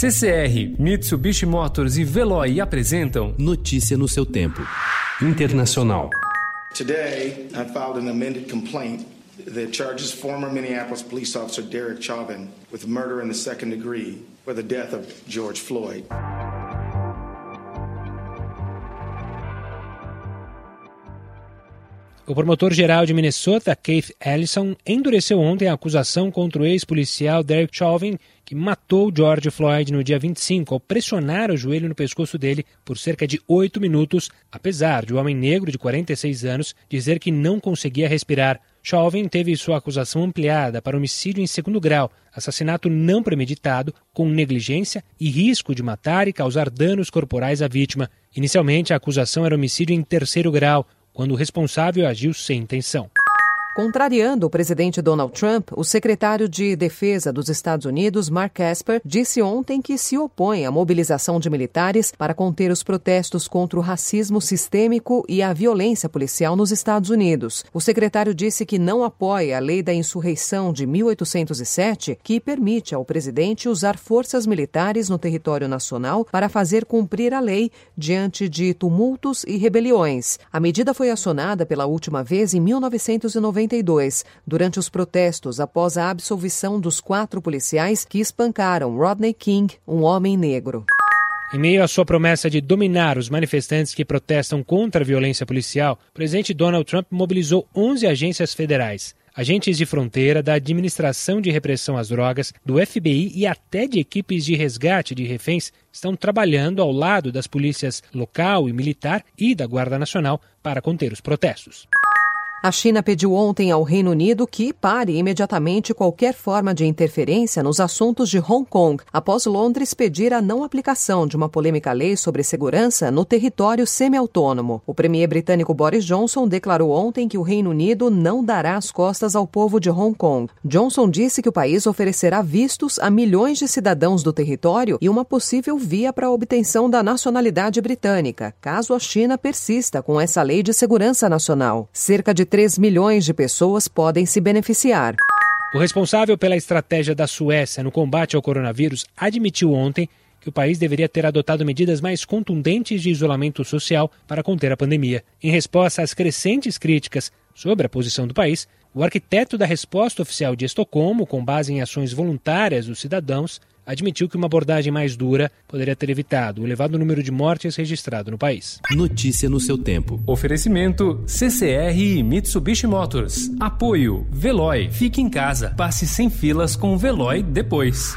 CCR, Mitsubishi Motors e Veloy apresentam Notícia no seu tempo. Internacional. Today, I filed an amended complaint that charges former Minneapolis police officer Derek Chauvin with murder in the second degree for the death of George Floyd. O promotor-geral de Minnesota, Keith Ellison, endureceu ontem a acusação contra o ex-policial Derek Chauvin, que matou George Floyd no dia 25 ao pressionar o joelho no pescoço dele por cerca de oito minutos, apesar de o homem negro de 46 anos dizer que não conseguia respirar. Chauvin teve sua acusação ampliada para homicídio em segundo grau, assassinato não premeditado, com negligência e risco de matar e causar danos corporais à vítima. Inicialmente, a acusação era homicídio em terceiro grau, quando o responsável agiu sem intenção. Contrariando o presidente Donald Trump, o secretário de Defesa dos Estados Unidos, Mark Esper, disse ontem que se opõe à mobilização de militares para conter os protestos contra o racismo sistêmico e a violência policial nos Estados Unidos. O secretário disse que não apoia a lei da insurreição de 1807, que permite ao presidente usar forças militares no território nacional para fazer cumprir a lei diante de tumultos e rebeliões. A medida foi acionada pela última vez em 1990 durante os protestos após a absolvição dos quatro policiais que espancaram Rodney King, um homem negro. Em meio à sua promessa de dominar os manifestantes que protestam contra a violência policial, o presidente Donald Trump mobilizou 11 agências federais. Agentes de fronteira, da Administração de Repressão às Drogas, do FBI e até de equipes de resgate de reféns estão trabalhando ao lado das polícias local e militar e da Guarda Nacional para conter os protestos. A China pediu ontem ao Reino Unido que pare imediatamente qualquer forma de interferência nos assuntos de Hong Kong, após Londres pedir a não aplicação de uma polêmica lei sobre segurança no território semi-autônomo. O premier britânico Boris Johnson declarou ontem que o Reino Unido não dará as costas ao povo de Hong Kong. Johnson disse que o país oferecerá vistos a milhões de cidadãos do território e uma possível via para a obtenção da nacionalidade britânica, caso a China persista com essa lei de segurança nacional. Cerca de 3 milhões de pessoas podem se beneficiar. O responsável pela estratégia da Suécia no combate ao coronavírus admitiu ontem que o país deveria ter adotado medidas mais contundentes de isolamento social para conter a pandemia. Em resposta às crescentes críticas sobre a posição do país, o arquiteto da resposta oficial de Estocolmo, com base em ações voluntárias dos cidadãos, admitiu que uma abordagem mais dura poderia ter evitado o elevado número de mortes registrado no país. Notícia no seu tempo. Oferecimento CCR e Mitsubishi Motors. Apoio Veloy. Fique em casa. Passe sem filas com o Veloy depois.